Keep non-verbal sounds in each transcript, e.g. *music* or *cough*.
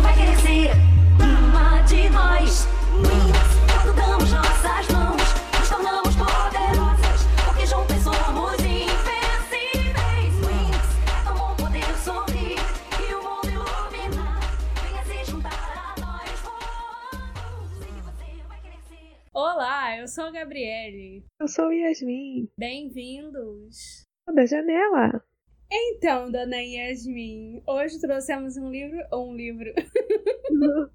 vai uma de nós. Nossas mãos, nos tornamos poderosas, porque juntas somos invencíveis. Wings, é tão bom poder sorrir e o mundo iluminar. Venha se juntar a nós. Você vai. Olá, eu sou a Gabriele. Eu sou Yasmin, Bem-vindos. da janela. Então, dona Yasmin, hoje trouxemos um livro, um livro, *laughs*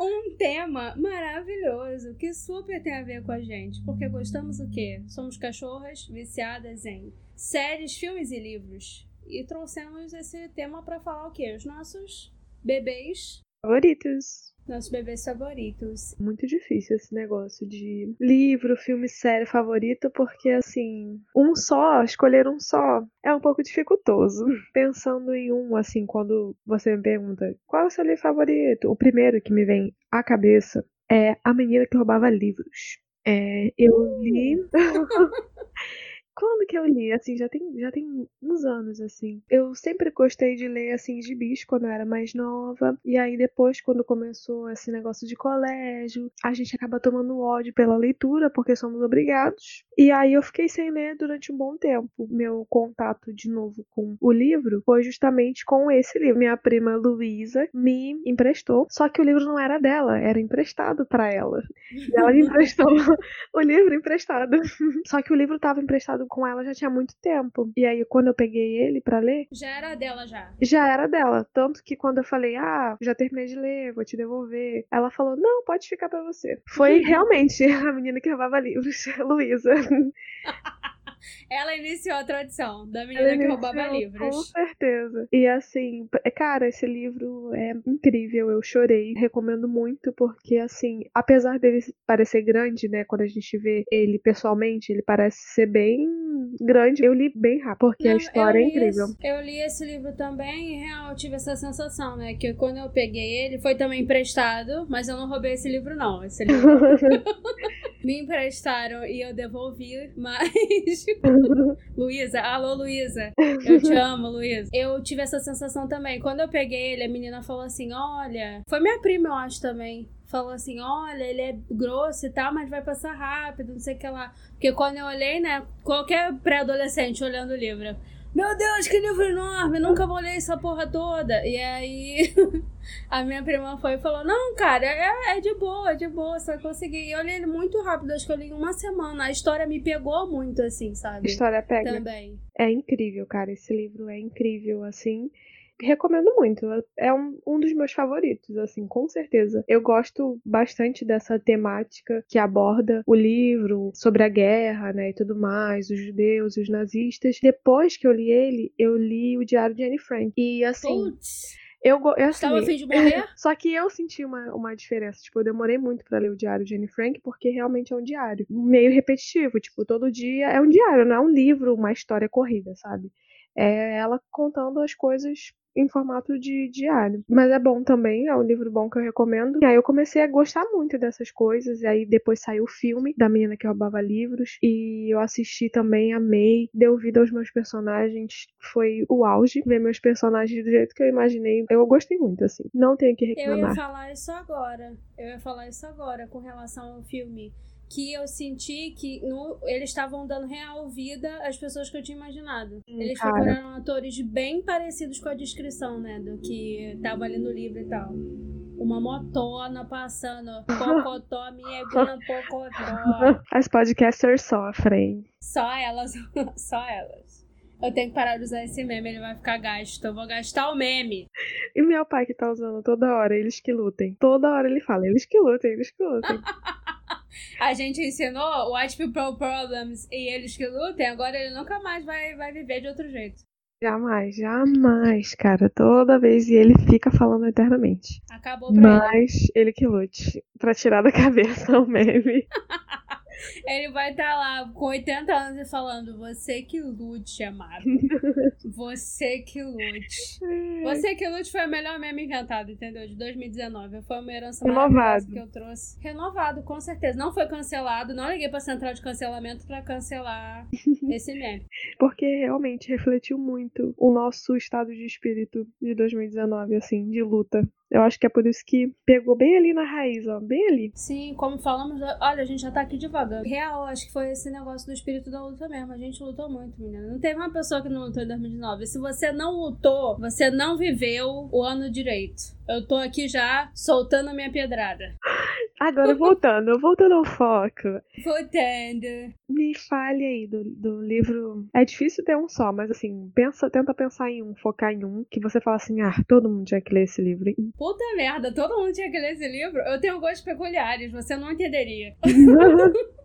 um tema maravilhoso que super tem a ver com a gente, porque gostamos do quê? Somos cachorras viciadas em séries, filmes e livros. E trouxemos esse tema para falar o quê? Os nossos bebês, Favoritos. nossos bebês favoritos. Muito difícil esse negócio de livro, filme, série favorito, porque assim, um só, escolher um só, é um pouco dificultoso. Pensando em um, assim, quando você me pergunta qual é o seu livro favorito, o primeiro que me vem à cabeça é A Menina que Roubava Livros. É, eu li. *laughs* Quando que eu li? Assim, já tem, já tem uns anos, assim. Eu sempre gostei de ler, assim, gibis quando eu era mais nova. E aí, depois, quando começou esse negócio de colégio, a gente acaba tomando ódio pela leitura, porque somos obrigados. E aí, eu fiquei sem ler durante um bom tempo. Meu contato, de novo, com o livro foi justamente com esse livro. Minha prima Luísa me emprestou, só que o livro não era dela, era emprestado para ela. E ela me *laughs* emprestou *laughs* o livro emprestado. Só que o livro estava emprestado com ela já tinha muito tempo. E aí, quando eu peguei ele pra ler, Já era dela já. já era dela. Tanto que quando eu falei, ah, já terminei de ler, vou te devolver, ela falou, não, pode ficar pra você. Foi *laughs* realmente a menina que roubava livros, *laughs* Luísa. Ela iniciou a tradição da menina que roubava Com livros. certeza. E assim, cara, esse livro é incrível. Eu chorei. Recomendo muito, porque assim, apesar dele parecer grande, né? Quando a gente vê ele pessoalmente, ele parece ser bem grande. Eu li bem rápido, porque a Não, história eu é incrível. esse- eu li esse livro também e real, eu tive essa sensação, né? Que quando eu peguei ele, foi também emprestado, mas eu não roubei esse livro, não. Esse *laughs* livro me emprestaram e eu devolvi, mas. *laughs* Luísa, alô Luísa, eu te amo, Luísa. Eu tive essa sensação também. Quando eu peguei ele, a menina falou assim: olha. Foi minha prima, eu acho também. Falou assim: olha, ele é grosso e tal, mas vai passar rápido, não sei o que lá. Porque quando eu olhei, né? Qualquer pré-adolescente olhando o livro. Meu Deus, que livro enorme! Nunca vou ler essa porra toda. E aí, *laughs* a minha prima foi e falou: Não, cara, é, é de boa, é de boa, você vai conseguir. E eu li ele muito rápido, acho que eu li em uma semana. A história me pegou muito, assim, sabe? história pega. Também. É incrível, cara. Esse livro é incrível, assim. Recomendo muito. É um, um dos meus favoritos, assim, com certeza. Eu gosto bastante dessa temática que aborda o livro sobre a guerra, né, e tudo mais, os judeus, os nazistas. Depois que eu li ele, eu li o Diário de Anne Frank. E, assim, Putz, eu, eu assim, tava a fim de morrer? *laughs* só que eu senti uma, uma diferença. Tipo, eu demorei muito pra ler o diário de Anne Frank, porque realmente é um diário. Meio repetitivo. Tipo, todo dia é um diário, não é um livro, uma história corrida, sabe? É ela contando as coisas em formato de diário. Mas é bom também, é um livro bom que eu recomendo. E aí eu comecei a gostar muito dessas coisas. E aí depois saiu o filme da menina que roubava livros. E eu assisti também, amei. Deu vida aos meus personagens. Foi o auge ver meus personagens do jeito que eu imaginei. Eu gostei muito, assim. Não tenho que Eu ia reclamar. falar isso agora. Eu ia falar isso agora com relação ao filme. Que eu senti que no- eles estavam dando real vida às pessoas que eu tinha imaginado. Hum, Eles cara. procuraram atores bem parecidos com a descrição, né? Do que tava ali no livro e tal. Uma motona passando. Pocotó, *laughs* minha pocotó. As podcasters sofrem. Só elas. *laughs* Só elas. Eu tenho que parar de usar esse meme, ele vai ficar gasto. Eu vou gastar o meme. E meu pai que tá usando toda hora, eles que lutem. Toda hora ele fala, eles que lutem, eles que lutem. *laughs* A gente ensinou White People Problems e eles que lutem, agora ele nunca mais vai, vai viver de outro jeito. jamais, jamais, cara. Toda vez e ele fica falando eternamente. Acabou pra Mas ele que lute. Pra tirar da *laughs* cabeça o meme. *laughs* ele. Vai estar lá com 80 anos e falando: Você que lute, amado. Você que lute. Você que lute foi a melhor meme inventada, entendeu? De 2019. Foi uma herança Renovado. que eu trouxe. Renovado, com certeza. Não foi cancelado. Não liguei pra central de cancelamento pra cancelar *laughs* esse meme. Porque realmente refletiu muito o nosso estado de espírito de 2019, assim, de luta. Eu acho que é por isso que pegou bem ali na raiz, ó, bem ali. Sim, como falamos, olha, a gente já tá aqui devagar. Real, acho que foi esse negócio do espírito da luta mesmo. A gente lutou muito, menina. Não teve uma pessoa que não lutou em 2019. Se você não lutou, você não viveu o ano direito. Eu tô aqui já soltando a minha pedrada. Agora voltando, voltando ao foco. Voltando. Me fale aí do, do livro. É difícil ter um só, mas assim, pensa, tenta pensar em um, focar em um, que você fala assim, ah, todo mundo tinha que ler esse livro. Puta merda, todo mundo tinha que ler esse livro. Eu tenho gostos peculiares, você não entenderia. *laughs*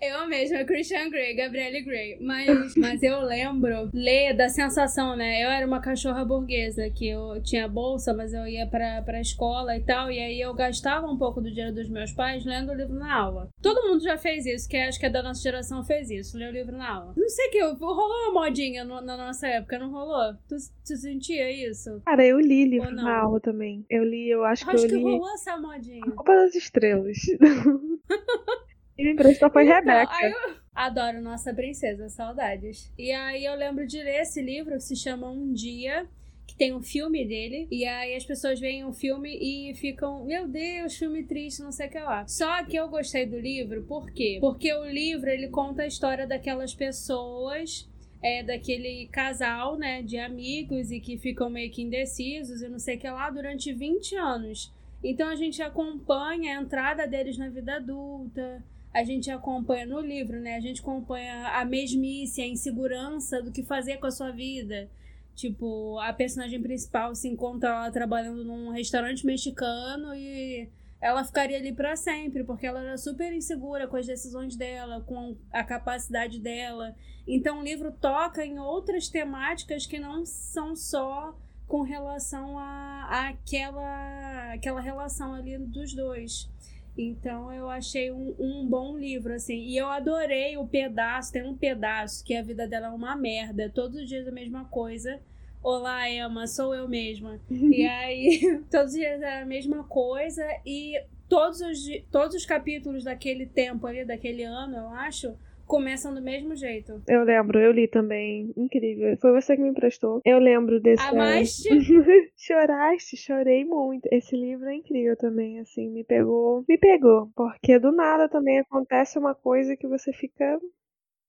Eu mesma, Christian Grey, Gabrielle Grey. Mas, mas eu lembro ler da sensação, né? Eu era uma cachorra burguesa, que eu tinha bolsa, mas eu ia pra, pra escola e tal. E aí eu gastava um pouco do dinheiro dos meus pais lendo o livro na aula. Todo mundo já fez isso, que acho que é da nossa geração fez isso, ler o livro na aula. Não sei o que, rolou uma modinha no, na nossa época, não rolou? Tu, tu sentia isso? Cara, eu li livro na aula também. Eu li, eu acho, acho que eu li. Acho que rolou essa modinha. A Copa das Estrelas. *laughs* E me emprestou foi então, Rebeca. Eu adoro Nossa Princesa, saudades. E aí eu lembro de ler esse livro que se chama Um Dia, que tem um filme dele. E aí as pessoas veem o um filme e ficam, meu Deus, filme triste, não sei o que lá. Só que eu gostei do livro, por quê? Porque o livro ele conta a história daquelas pessoas. É, daquele casal, né, de amigos e que ficam meio que indecisos e não sei o que lá durante 20 anos. Então a gente acompanha a entrada deles na vida adulta, a gente acompanha no livro, né? A gente acompanha a mesmice, a insegurança do que fazer com a sua vida. Tipo, a personagem principal se encontra lá trabalhando num restaurante mexicano e ela ficaria ali para sempre, porque ela era super insegura com as decisões dela, com a capacidade dela. Então o livro toca em outras temáticas que não são só com relação a, a aquela, aquela relação ali dos dois. Então eu achei um, um, bom livro, assim. E eu adorei o pedaço, tem um pedaço que a vida dela é uma merda, todos os dias a mesma coisa. Olá, Emma, sou eu mesma. e *laughs* aí, *laughs* todos os dias é a mesma coisa. E todos os, todos os capítulos daquele tempo ali, daquele ano, eu acho, começam do mesmo jeito. Eu lembro, eu li também. Incrível. Foi você que me emprestou. Eu lembro desse. Amaste? *laughs* Choraste, chorei muito. Esse livro é incrível também, assim, me pegou. Me pegou. Porque do nada também acontece uma coisa que você fica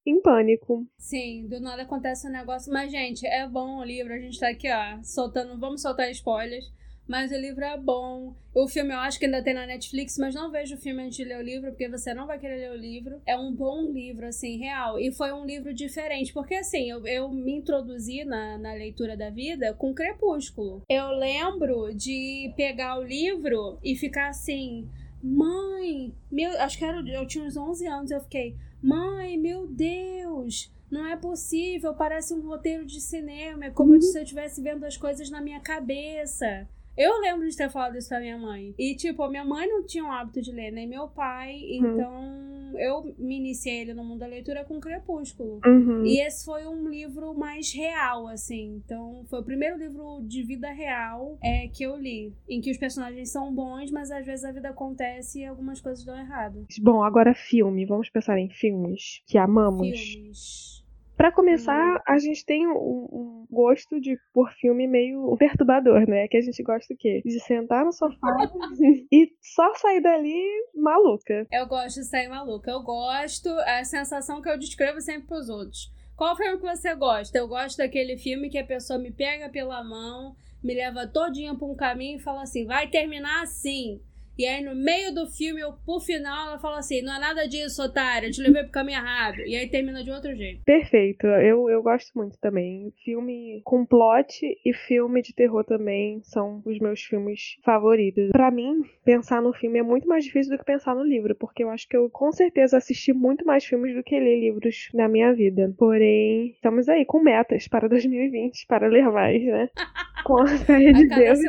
em pânico. Sim, do nada acontece um negócio. Mas, gente, é bom o livro. A gente tá aqui, ó, soltando. Vamos soltar spoilers. Mas o livro é bom. O filme eu acho que ainda tem na Netflix, mas não vejo o filme antes de ler o livro, porque você não vai querer ler o livro. É um bom livro, assim, real. E foi um livro diferente, porque assim, eu, eu me introduzi na, na leitura da vida com Crepúsculo. Eu lembro de pegar o livro e ficar assim. Mãe, meu, acho que era, eu tinha uns 11 anos, eu fiquei, mãe, meu Deus, não é possível, parece um roteiro de cinema, é como uhum. se eu estivesse vendo as coisas na minha cabeça. Eu lembro de ter falado isso pra minha mãe. E, tipo, minha mãe não tinha o hábito de ler, nem meu pai. Uhum. Então, eu me iniciei ele no mundo da leitura com Crepúsculo. Uhum. E esse foi um livro mais real, assim. Então, foi o primeiro livro de vida real é, que eu li. Em que os personagens são bons, mas às vezes a vida acontece e algumas coisas dão errado. Bom, agora filme. Vamos pensar em filmes que amamos. Filmes. Para começar, hum. a gente tem um, um, gosto de por filme meio perturbador, né? Que a gente gosta o quê? De sentar no sofá *laughs* e só sair dali maluca. Eu gosto de sair maluca. Eu gosto, é a sensação que eu descrevo sempre pros outros. Qual filme que você gosta? Eu gosto daquele filme que a pessoa me pega pela mão, me leva todinha pra um caminho e fala assim: vai terminar assim. E aí, no meio do filme, eu, pro final, ela fala assim: não é nada disso, otária, eu te levei pro caminho errado. E aí termina de outro jeito. Perfeito. Eu, eu gosto muito também. Filme com plot e filme de terror também são os meus filmes favoritos. Para mim, pensar no filme é muito mais difícil do que pensar no livro, porque eu acho que eu com certeza assisti muito mais filmes do que ler livros na minha vida. Porém, estamos aí com metas para *laughs* 2020, para ler mais, né? *laughs* Com a fé de Deus.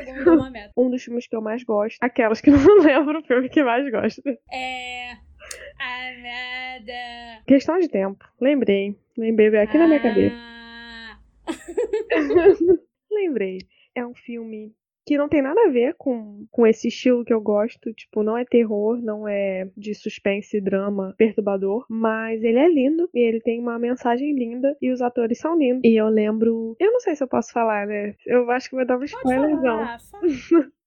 Um dos filmes que eu mais gosto. Aquelas que não *laughs* lembro o filme que mais gosto. É. A nada. Questão de tempo. Lembrei. Lembrei aqui ah. na minha cabeça. Ah. *laughs* Lembrei. É um filme que não tem nada a ver com, com esse estilo que eu gosto. Tipo, não é terror, não é de suspense, drama, perturbador. Mas ele é lindo e ele tem uma mensagem linda e os atores são lindos. E eu lembro. Eu não sei se eu posso falar, né? Eu acho que vou dar um spoiler, não. *laughs*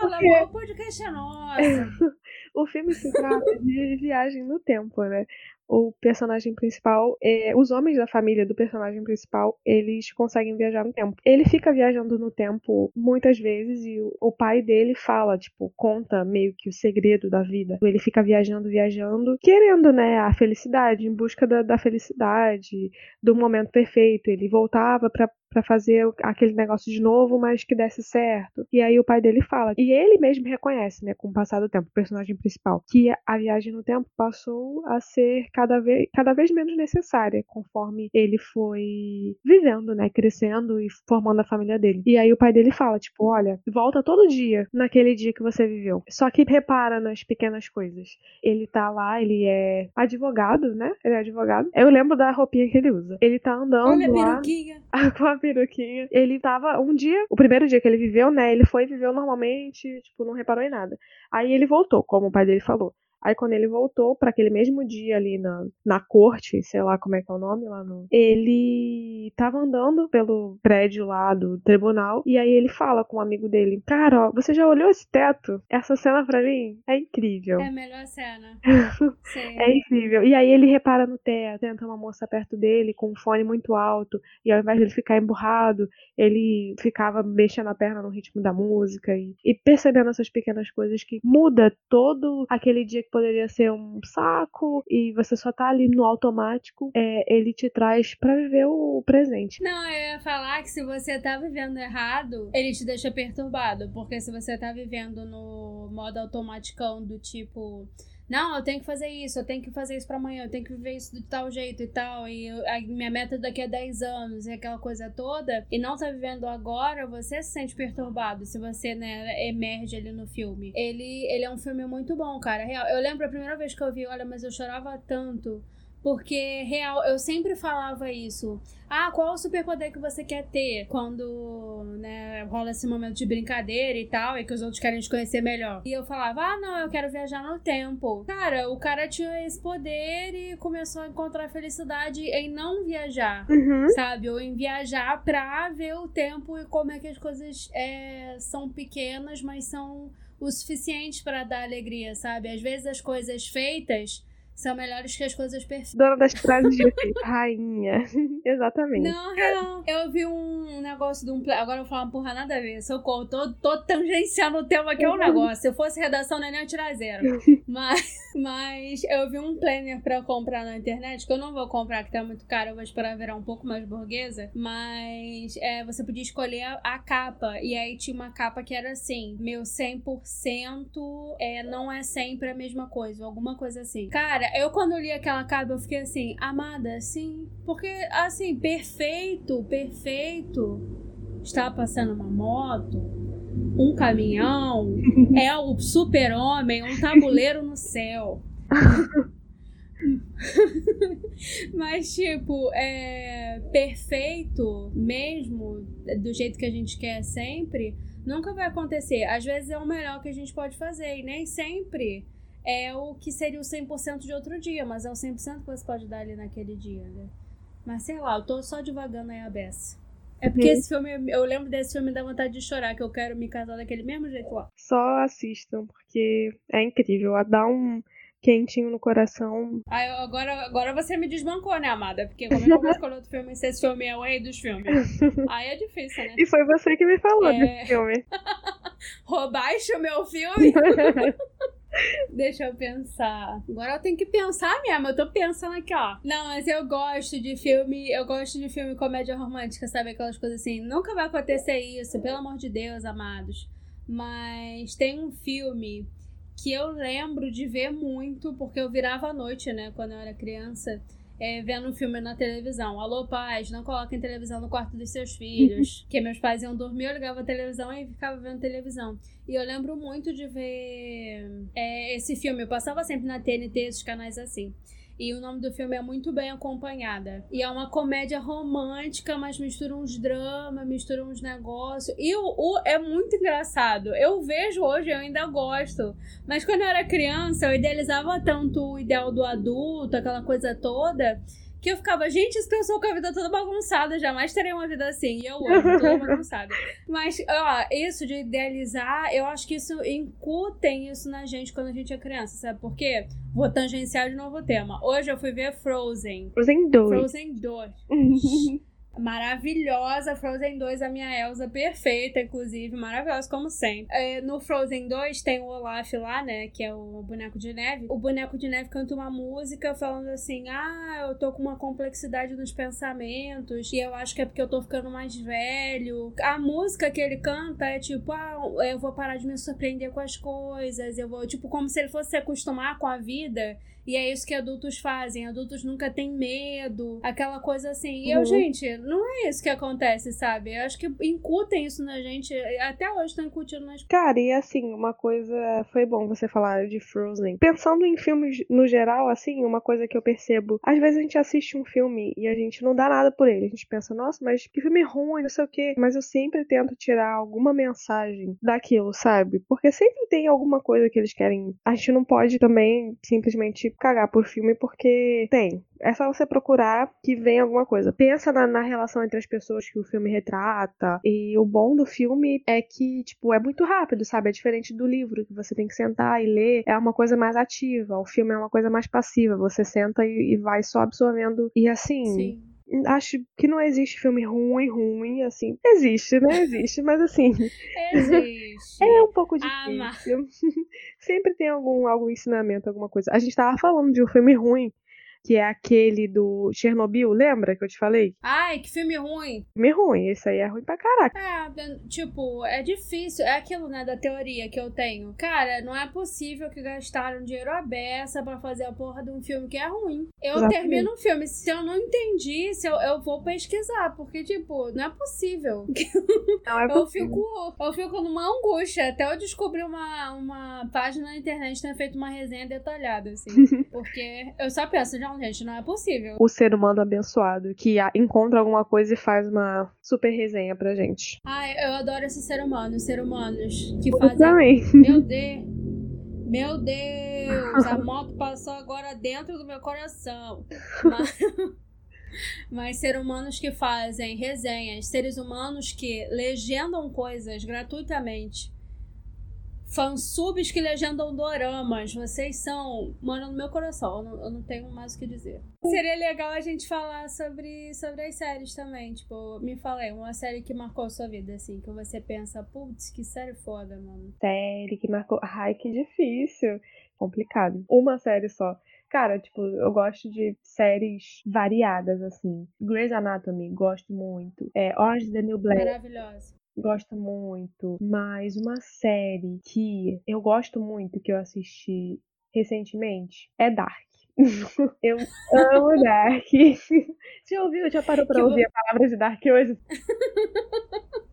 Fala, amor, o podcast é nosso. *laughs* o filme se trata de viagem no tempo, né? O personagem principal, é, os homens da família do personagem principal, eles conseguem viajar no tempo. Ele fica viajando no tempo muitas vezes e o, o, pai dele fala, tipo, conta meio que o segredo da vida. Ele fica viajando, viajando, querendo, né, a felicidade, em busca da, da felicidade, do momento perfeito. Ele voltava para para fazer aquele negócio de novo, mas que desse certo. E aí o pai dele fala, e ele mesmo reconhece, né, com o passar do tempo, o personagem principal, que a viagem no tempo passou a ser cada vez, cada vez menos necessária, conforme ele foi vivendo, né, crescendo e formando a família dele. E aí o pai dele fala, tipo, olha, volta todo dia naquele dia que você viveu. Só que repara nas pequenas coisas. Ele tá lá, ele é advogado, né? Ele é advogado. Eu lembro da roupinha que ele usa. Ele tá andando Olha a lá peruquinha. *laughs* com a peruquinha. Ele tava um dia, o primeiro dia que ele viveu, né? Ele foi e viveu normalmente, tipo, não reparou em nada. Aí ele voltou, como o pai dele falou. Aí quando ele voltou para aquele mesmo dia ali na, na corte, sei lá como é que é o nome lá no. Ele tava andando pelo prédio lá do tribunal e aí ele fala com um amigo dele: Cara, ó, você já olhou esse teto? Essa cena pra mim é incrível. É a melhor cena. *laughs* É incrível. E aí ele repara no teto, tenta uma moça perto dele com um fone muito alto, e ao invés de ele ficar emburrado, ele ficava mexendo a perna no ritmo da música e, e percebendo essas pequenas coisas que muda todo aquele dia que poderia ser um saco e você só tá ali no automático, é, ele te traz para viver o presente. Não, eu ia falar que se você tá vivendo errado, ele te deixa perturbado, porque se você tá vivendo no modo automaticão do tipo não, eu tenho que fazer isso, eu tenho que fazer isso para amanhã, eu tenho que viver isso de tal jeito e tal, e eu, a minha meta daqui a 10 anos, e aquela coisa toda, e não tá vivendo agora, você se sente perturbado se você, né, emerge ali no filme. Ele, ele é um filme muito bom, cara, real. Eu lembro a primeira vez que eu vi, olha, mas eu chorava tanto porque, real, eu sempre falava isso. Ah, qual o superpoder que você quer ter quando, né, rola esse momento de brincadeira e tal, e que os outros querem te conhecer melhor? E eu falava, ah, não, eu quero viajar no tempo. Cara, o cara tinha esse poder e começou a encontrar felicidade em não viajar, Uhum. sabe? Ou em viajar pra ver o tempo e como é que as coisas é, são pequenas, mas são o suficiente pra dar alegria, sabe? Às vezes as coisas feitas são melhores que as coisas perfeitas. Dona das frases de efeito, *laughs* rainha. *laughs* Exatamente. Não, real. Eu vi um negócio de um. Agora eu vou falar uma porra nada a ver. Socorro, tô, tô tangenciando o tema que é um negócio. Se eu fosse redação, nem ia tirar zero. *laughs* Mas, mas eu vi um planner pra comprar na internet, que eu não vou comprar, que tá muito caro, eu vou esperar virar um pouco mais burguesa. Mas é, você podia escolher a, a capa. E aí tinha uma capa que era assim: meu 100% é, não é sempre a mesma coisa, alguma coisa assim. Cara, eu quando li aquela capa, eu fiquei assim, amada, sim. Porque, assim, perfeito, perfeito. Está passando uma moto, um caminhão, é o super-homem, um tabuleiro no céu. *laughs* Mas, tipo, é perfeito mesmo, do jeito que a gente quer sempre, nunca vai acontecer. Às vezes é o melhor que a gente pode fazer, e nem sempre é o que seria o 100% de outro dia, mas é o 100% que você pode dar ali naquele dia, né? Mas sei lá, eu tô só devagando aí a beça. É porque Uhum. esse filme, eu lembro desse filme dá vontade de chorar, que eu quero me casar daquele mesmo jeito lá. Só assistam, porque é incrível. Dá um quentinho no coração. Aí eu- agora, agora você me desbancou, né, amada? Porque como é que eu vou escolher outro filme se esse filme é o rei dos filmes? *laughs* Aí é difícil, né? E foi você que me falou É. desse filme. *laughs* Roubaste o meu filme? *laughs* *laughs* Deixa eu pensar. Agora eu tenho que pensar mesmo. Eu tô pensando aqui, ó. Não, mas eu gosto de filme. Eu gosto de filme comédia romântica, sabe? Aquelas coisas assim. Nunca vai acontecer isso, pelo amor de Deus, amados. Mas tem um filme que eu lembro de ver muito, porque eu virava à noite, né? Quando eu era criança. É, vendo um filme na televisão. Alô, pais, não coloquem televisão no quarto dos seus filhos. *laughs* Porque meus pais iam dormir, eu ligava a televisão e ficava vendo televisão. E eu lembro muito de ver é, esse filme. Eu passava sempre na TNT, esses canais assim. E o nome do filme é Muito Bem Acompanhada. E é uma comédia romântica, mas mistura uns dramas, mistura uns negócios. E o, o é muito engraçado. Eu vejo hoje, eu ainda gosto. Mas quando eu era criança, eu idealizava tanto o ideal do adulto, aquela coisa toda que eu ficava, gente, essa pessoa com a vida toda bagunçada, jamais teria uma vida assim. E eu amo, *laughs* toda bagunçada. Mas, ó, isso de idealizar, eu acho que isso incutem isso na gente quando a gente é criança, sabe por quê? Vou tangenciar de novo o tema. Hoje eu fui ver Frozen. Frozen 2. Frozen 2. *laughs* Maravilhosa, Frozen 2, a minha Elsa perfeita, inclusive, maravilhosa, como sempre. É, no Frozen 2 tem o Olaf lá, né, que é o boneco de neve. O boneco de neve canta uma música falando assim: Ah, eu tô com uma complexidade nos pensamentos, e eu acho que é porque eu tô ficando mais velho. A música que ele canta é tipo: Ah, eu vou parar de me surpreender com as coisas, eu vou, tipo, como se ele fosse se acostumar com a vida. E é isso que adultos fazem. Adultos nunca têm medo, aquela coisa assim. E eu, Uhum. gente, não é isso que acontece, sabe? Eu acho que incutem isso na gente. Até hoje estão incutindo nas Cara, e assim, uma coisa. Foi bom você falar de Frozen. Pensando em filmes no geral, assim, uma coisa que eu percebo. Às vezes a gente assiste um filme e a gente não dá nada por ele. A gente pensa, nossa, mas que filme ruim, não sei o quê. Mas eu sempre tento tirar alguma mensagem daquilo, sabe? Porque sempre tem alguma coisa que eles querem. A gente não pode também simplesmente cagar por filme porque tem. É só você procurar que vem alguma coisa. Pensa na, na relação entre as pessoas que o filme retrata. E o bom do filme é que, tipo, é muito rápido, sabe? É diferente do livro, que você tem que sentar e ler. É uma coisa mais ativa. O filme é uma coisa mais passiva. Você senta e, e vai só absorvendo. E assim. Sim. Acho que não existe filme ruim, ruim, assim. Existe, né? Existe, mas assim, Existe. *laughs* é um pouco Ah, difícil. *laughs* Sempre tem algum, algum ensinamento, alguma coisa. A gente tava falando de um filme ruim, que é aquele do Chernobyl, lembra que eu te falei? Ai, que filme ruim. Filme ruim, esse aí é ruim pra caraca. É, tipo, é difícil. É aquilo, né, da teoria que eu tenho. Cara, não é possível que gastaram dinheiro à beça pra fazer a porra de um filme que é ruim. Eu Exatamente. termino um filme, se eu não entendi, se eu, eu vou pesquisar, porque, tipo, não é possível. *laughs* Não é Eu possível. fico, eu fico numa angústia. Até eu descobrir uma, uma página na internet que tenha feito uma resenha detalhada, assim. *laughs* porque eu só penso, não, gente, não é possível. O ser humano abençoado que encontra alguma coisa e faz uma super resenha pra gente. Ai, eu adoro esse ser humano, ser humanos que Eu fazem também. Meu Deus! Meu Deus! A *laughs* moto passou agora dentro do meu coração. Mas, *laughs* mas ser humanos que fazem resenhas, seres humanos que legendam coisas gratuitamente. Fansubs que legendam doramas, vocês são. Mano, no meu coração, eu não, eu não tenho mais o que dizer. Seria legal a gente falar sobre, sobre as séries também. Tipo, me falei, uma série que marcou a sua vida, assim, que você pensa, putz, que série foda, mano. Série que marcou. Ai, que difícil. Complicado. Uma série só. Cara, tipo, eu gosto de séries variadas, assim. Grey's Anatomy, gosto muito. É, Orange is the New Black, Maravilhosa. Gosto muito. Mas uma série que eu gosto muito, que eu assisti recentemente, é Dark. *laughs* eu amo Dark. *laughs* Já ouviu? Já parou pra Que ouvir a palavra de Dark hoje? *laughs*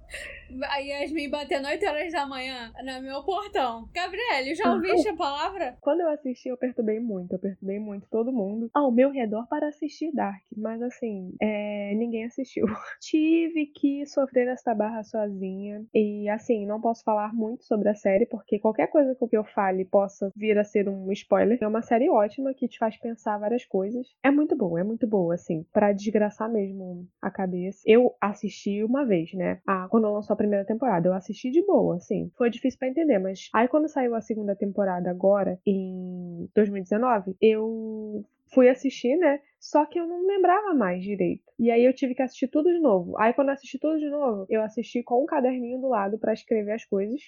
A Yasmin batendo 8 horas da manhã no meu portão. Gabriele, já ouviste a palavra? Quando eu assisti, eu perturbei muito. Eu perturbei muito todo mundo ao meu redor para assistir Dark. Mas assim, é, ninguém assistiu. *laughs* Tive que sofrer essa barra sozinha. E assim, não posso falar muito sobre a série, porque qualquer coisa que eu fale possa vir a ser um spoiler. É uma série ótima que te faz pensar várias coisas. É muito boa, é muito boa, assim, Pra desgraçar mesmo a cabeça. Eu assisti uma vez, né? Ah, quando lançou primeira temporada, eu assisti de boa, assim. Foi difícil pra entender, mas aí quando saiu a segunda temporada agora, em 2019, eu fui assistir, né? Só que eu não lembrava mais direito. E aí eu tive que assistir tudo de novo. Aí quando eu assisti tudo de novo, eu assisti com um caderninho do lado pra escrever as coisas.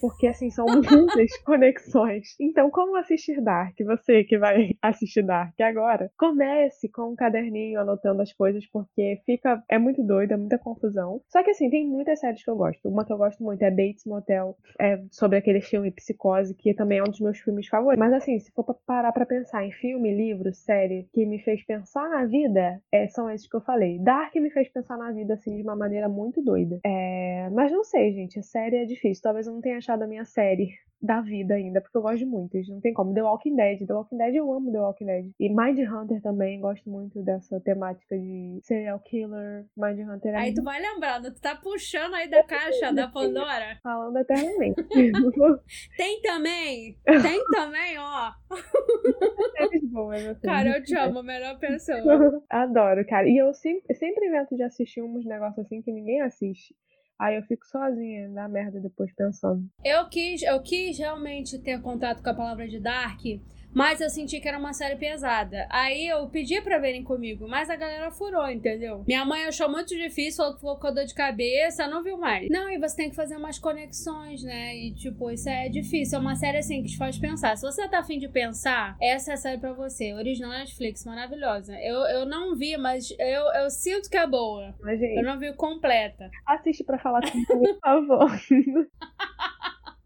Porque assim, são *laughs* muitas conexões. Então, como assistir Dark? Você que vai *laughs* assistir Dark agora, comece com um caderninho anotando as coisas, porque fica. É muito doido, é muita confusão. Só que assim, tem muitas séries que eu gosto. Uma que eu gosto muito é Bates Motel, é sobre aquele filme Psicose, que também é um dos meus filmes favoritos. Mas assim, se for pra parar pra pensar em filme, livro, série que me fez pensar na vida, é, são esses que eu falei. Dark me fez pensar na vida, assim, de uma maneira muito doida. É, mas não sei, gente, a série é difícil. Talvez eu não tenha tenho achado a minha série da vida ainda, porque eu gosto de muitas, não tem como. The Walking Dead, The Walking Dead eu amo The Walking Dead. E Mind Hunter também, gosto muito dessa temática de serial killer. Mind Hunter é Aí tu vai lembrando, tu tá puxando aí da caixa da *laughs* Pandora. falando eternamente. *laughs* Tem também, *laughs* tem também, ó. Boas, assim. Cara, eu te amo, a melhor pessoa. Adoro, cara. E eu sempre, sempre invento de assistir uns negócios assim que ninguém assiste. Aí eu fico sozinha na merda depois pensando. Eu quis, eu quis realmente ter contato com a palavra de Dark, mas eu senti que era uma série pesada. Aí eu pedi pra verem comigo, mas a galera furou, entendeu? Minha mãe achou muito difícil, falou que ficou com dor de cabeça, não viu mais. Não, e você tem que fazer umas conexões, né? E tipo, isso é difícil. É uma série assim que te faz pensar. Se você tá afim de pensar, essa é a série pra você. Original Netflix, maravilhosa. Eu, eu não vi, mas eu, eu sinto que é boa. Mas, Eu gente, não vi completa. assiste pra falar comigo, por favor. *laughs*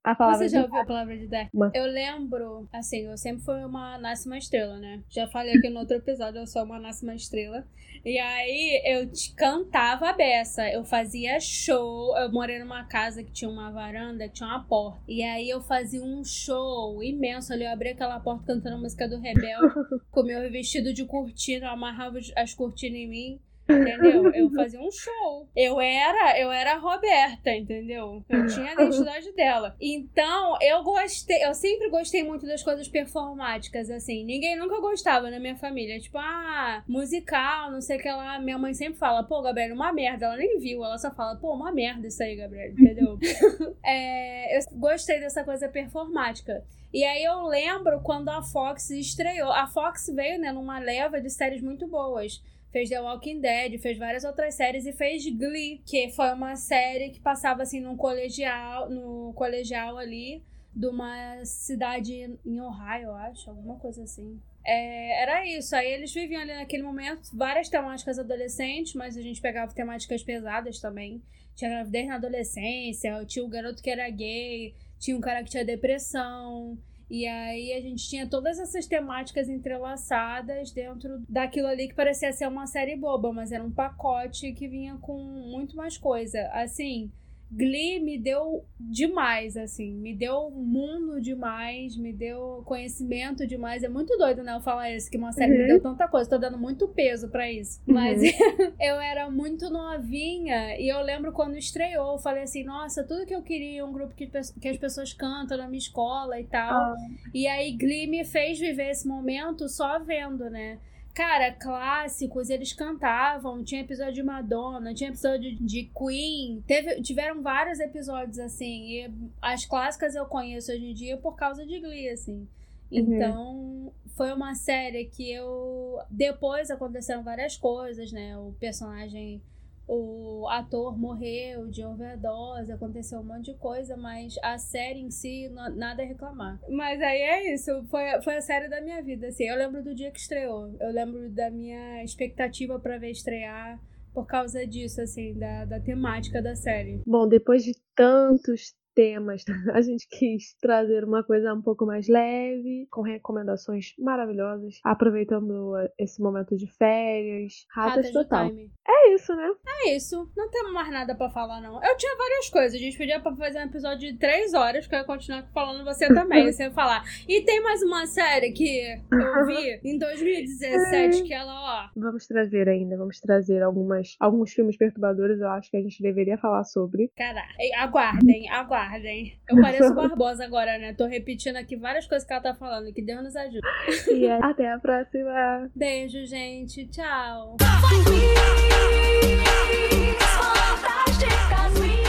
A palavra Você já ouviu a palavra de Dark? Uma- Eu lembro, assim, eu sempre fui uma nasce uma estrela, né? Já falei aqui no outro episódio, eu sou uma nasce uma estrela. E aí eu te cantava a beça, eu fazia show. Eu morei numa casa que tinha uma varanda, que tinha uma porta. E aí eu fazia um show imenso ali. Eu abria aquela porta cantando a música do Rebelde, *laughs* com meu vestido de cortina, eu amarrava as cortinas em mim. Entendeu? Eu fazia um show. Eu era, eu era a Roberta, entendeu? Eu *laughs* tinha a identidade dela. Então, eu gostei, eu sempre gostei muito das coisas performáticas, assim. Ninguém nunca gostava na minha família. Tipo, ah, musical, não sei o que lá. Minha mãe sempre fala, pô, Gabriela, uma merda. Ela nem viu, ela só fala, pô, uma merda isso aí, Gabriela, entendeu? *laughs* É, eu gostei dessa coisa performática. E aí eu lembro quando a Fox estreou. A Fox veio, né, numa leva de séries muito boas. Fez The Walking Dead, fez várias outras séries e fez Glee, que foi uma série que passava assim num colegial, no colegial ali de uma cidade em Ohio, eu acho, alguma coisa assim. É, era isso. Aí eles viviam ali naquele momento várias temáticas adolescentes, mas a gente pegava temáticas pesadas também. Tinha gravidez na adolescência, tinha o garoto que era gay, tinha um cara que tinha depressão. E aí a gente tinha todas essas temáticas entrelaçadas dentro daquilo ali que parecia ser uma série boba, mas era um pacote que vinha com muito mais coisa. Assim, Glee me deu demais, assim, me deu mundo demais, me deu conhecimento demais. É muito doido, né? Eu falar isso, que uma série me Uhum. deu tanta coisa, tô dando muito peso pra isso. Uhum. Mas *laughs* eu era muito novinha e eu lembro quando estreou, eu falei assim, nossa, tudo que eu queria, um grupo que, que as pessoas cantam na minha escola e tal. Ah. E aí Glee me fez viver esse momento só vendo, né? Cara, clássicos, eles cantavam, tinha episódio de Madonna, tinha episódio de Queen, teve, tiveram vários episódios assim, e as clássicas eu conheço hoje em dia por causa de Glee, assim. Então, foi uma série que eu. Depois aconteceram várias coisas, né? O personagem o ator morreu de overdose, aconteceu um monte de coisa, mas a série em si, nada a reclamar. Mas aí é isso, foi, foi a série da minha vida, assim. Eu lembro do dia que estreou, eu lembro da minha expectativa pra ver estrear por causa disso, assim, da, da temática da série. Bom, depois de tantos temas, *laughs* a gente quis trazer uma coisa um pouco mais leve, com recomendações maravilhosas, aproveitando esse momento de férias, ratas, Ratas total. Time. É isso, né? É isso, não temos mais nada pra falar, não. Eu tinha várias coisas, a gente podia pra fazer um episódio de três horas, que eu ia continuar falando você *laughs* também, ia falar. E tem mais uma série que eu vi *laughs* em 2017, que ela, ó, Vamos trazer ainda, vamos trazer algumas, alguns filmes perturbadores, eu acho que a gente deveria falar sobre. Cara, ei, aguardem, aguardem. Eu pareço *laughs* Barbosa agora, né? Tô repetindo aqui várias coisas que ela tá falando. Que Deus nos ajude. E é- até a próxima! Beijo, gente. Tchau. Fantásticas,